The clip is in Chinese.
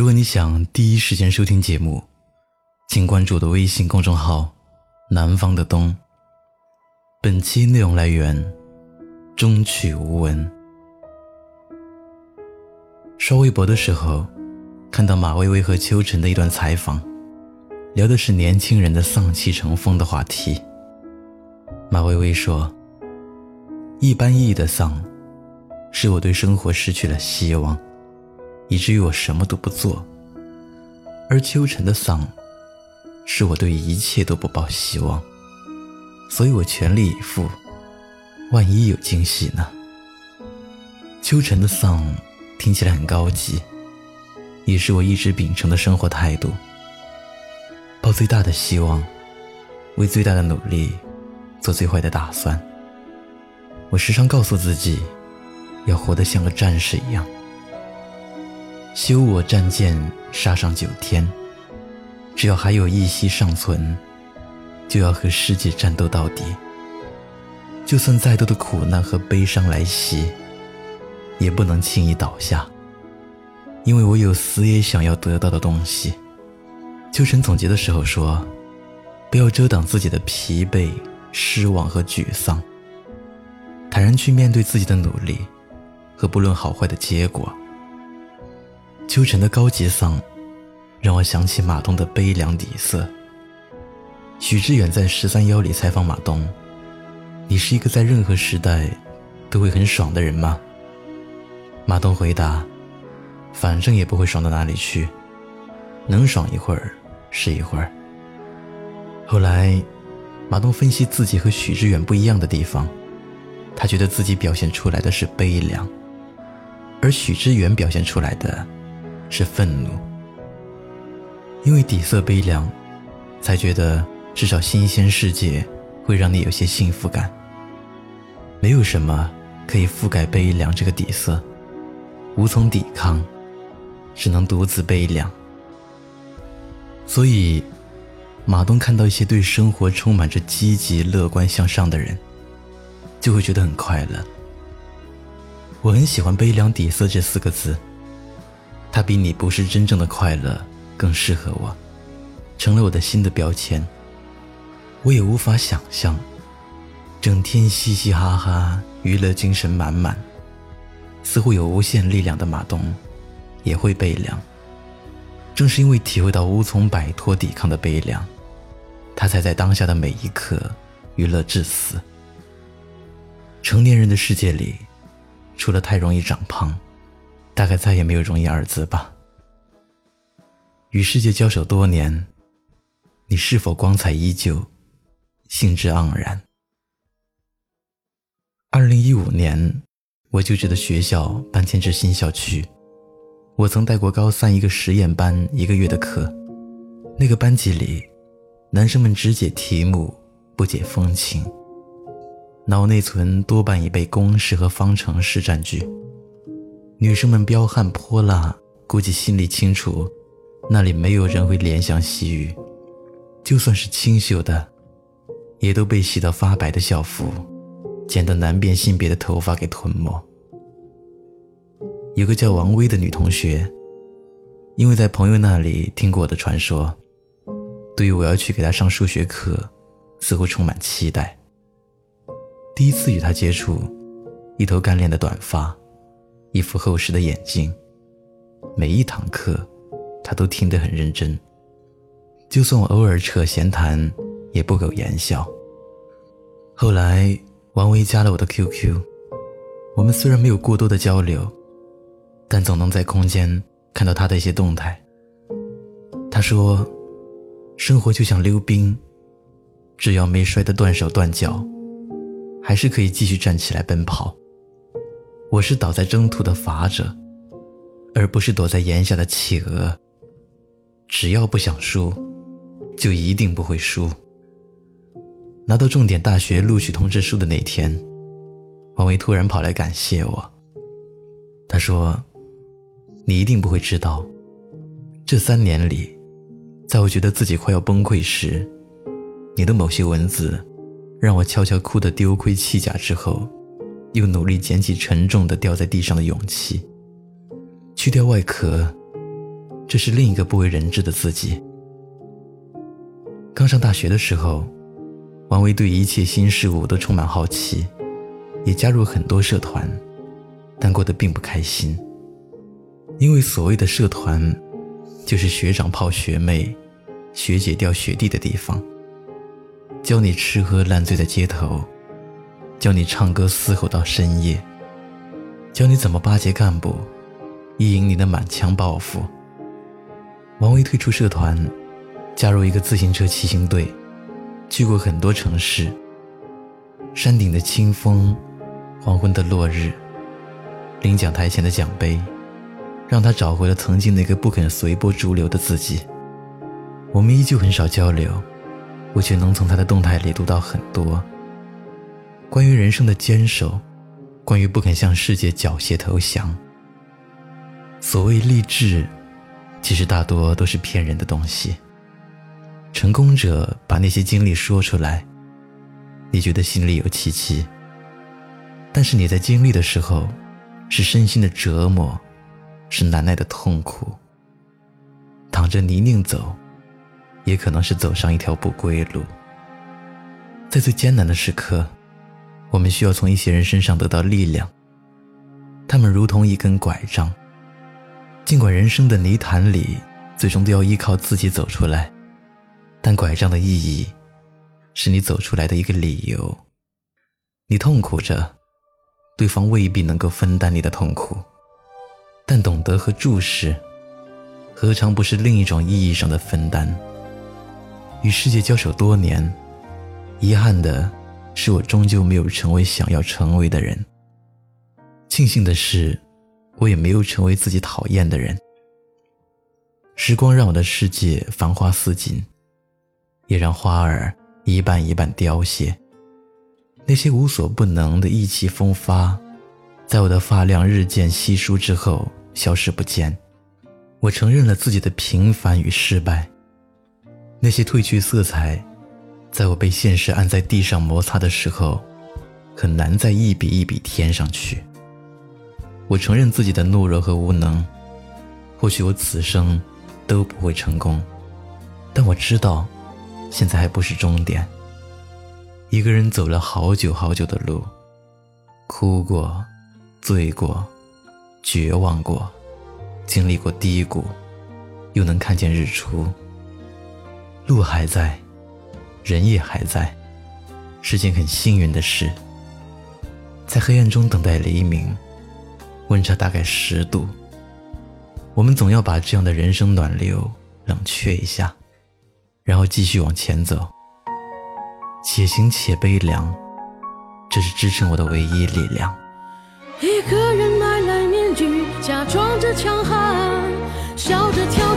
如果你想第一时间收听节目，请关注我的微信公众号“南方的冬”。本期内容来源：中曲无闻。刷微博的时候，看到马薇薇和秋晨的一段采访，聊的是年轻人的丧气成风的话题。马薇薇说：“一般意义的丧，是我对生活失去了希望。”以至于我什么都不做，而秋晨的丧，是我对一切都不抱希望，所以我全力以赴，万一有惊喜呢？秋晨的丧听起来很高级，也是我一直秉承的生活态度。抱最大的希望，为最大的努力做最坏的打算。我时常告诉自己，要活得像个战士一样。修我战舰，杀上九天。只要还有一息尚存，就要和世界战斗到底。就算再多的苦难和悲伤来袭，也不能轻易倒下。因为我有死也想要得到的东西。秋晨总结的时候说：“不要遮挡自己的疲惫、失望和沮丧，坦然去面对自己的努力，和不论好坏的结果。”秋晨的高级丧，让我想起马东的悲凉底色。许知远在十三邀里采访马东：“你是一个在任何时代都会很爽的人吗？”马东回答：“反正也不会爽到哪里去，能爽一会儿是一会儿。”后来，马东分析自己和许知远不一样的地方，他觉得自己表现出来的是悲凉，而许知远表现出来的。是愤怒，因为底色悲凉，才觉得至少新鲜世界会让你有些幸福感。没有什么可以覆盖悲凉这个底色，无从抵抗，只能独自悲凉。所以，马东看到一些对生活充满着积极、乐观向上的人，就会觉得很快乐。我很喜欢“悲凉底色”这四个字。它比你不是真正的快乐更适合我，成了我的新的标签。我也无法想象，整天嘻嘻哈哈、娱乐精神满满、似乎有无限力量的马东，也会悲凉。正是因为体会到无从摆脱抵抗的悲凉，他才在当下的每一刻娱乐至死。成年人的世界里，除了太容易长胖。大概再也没有容易二字吧。与世界交手多年，你是否光彩依旧，兴致盎然？二零一五年，我就职的学校搬迁至新校区，我曾带过高三一个实验班一个月的课。那个班级里，男生们只解题目，不解风情，脑内存多半已被公式和方程式占据。女生们彪悍泼辣，估计心里清楚，那里没有人会怜香惜玉。就算是清秀的，也都被洗到发白的校服、剪得难辨性别的头发给吞没。有个叫王薇的女同学，因为在朋友那里听过我的传说，对于我要去给她上数学课，似乎充满期待。第一次与她接触，一头干练的短发。一副厚实的眼睛，每一堂课，他都听得很认真。就算我偶尔扯闲谈，也不苟言笑。后来，王维加了我的 QQ，我们虽然没有过多的交流，但总能在空间看到他的一些动态。他说：“生活就像溜冰，只要没摔得断手断脚，还是可以继续站起来奔跑。”我是倒在征途的法者，而不是躲在檐下的企鹅。只要不想输，就一定不会输。拿到重点大学录取通知书的那天，王维突然跑来感谢我。他说：“你一定不会知道，这三年里，在我觉得自己快要崩溃时，你的某些文字，让我悄悄哭得丢盔弃甲之后。”又努力捡起沉重的掉在地上的勇气，去掉外壳，这是另一个不为人知的自己。刚上大学的时候，王维对一切新事物都充满好奇，也加入很多社团，但过得并不开心。因为所谓的社团，就是学长泡学妹，学姐钓学弟的地方，教你吃喝烂醉在街头，教你唱歌嘶吼到深夜，教你怎么巴结干部，意淫你的满腔抱负。王维退出社团，加入一个自行车骑行队，去过很多城市。山顶的清风，黄昏的落日，领奖台前的奖杯。让他找回了曾经那个不肯随波逐流的自己。我们依旧很少交流，我却能从他的动态里读到很多关于人生的坚守，关于不肯向世界缴械投降。所谓励志，其实大多都是骗人的东西。成功者把那些经历说出来，你觉得心里有戚戚，但是你在经历的时候，是身心的折磨。是难耐的痛苦，淌着泥泞走，也可能是走上一条不归路。在最艰难的时刻，我们需要从一些人身上得到力量。他们如同一根拐杖，尽管人生的泥潭里最终都要依靠自己走出来，但拐杖的意义，是你走出来的一个理由。你痛苦着，对方未必能够分担你的痛苦。但懂得和注视，何尝不是另一种意义上的分担？与世界交手多年，遗憾的是，我终究没有成为想要成为的人。庆幸的是，我也没有成为自己讨厌的人。时光让我的世界繁花似锦，也让花儿一瓣一瓣凋谢。那些无所不能的意气风发，在我的发量日渐稀疏之后。消失不见，我承认了自己的平凡与失败。那些褪去色彩，在我被现实按在地上摩擦的时候，很难再一笔一笔添上去。我承认自己的懦弱和无能，或许我此生都不会成功，但我知道，现在还不是终点。一个人走了好久好久的路，哭过，醉过。绝望过，经历过低谷，又能看见日出。路还在，人也还在，是件很幸运的事。在黑暗中等待黎明，温差大概十度。我们总要把这样的人生暖流冷却一下，然后继续往前走。且行且悲凉，这是支撑我的唯一力量。一个人买来面具，假装着强悍，笑着跳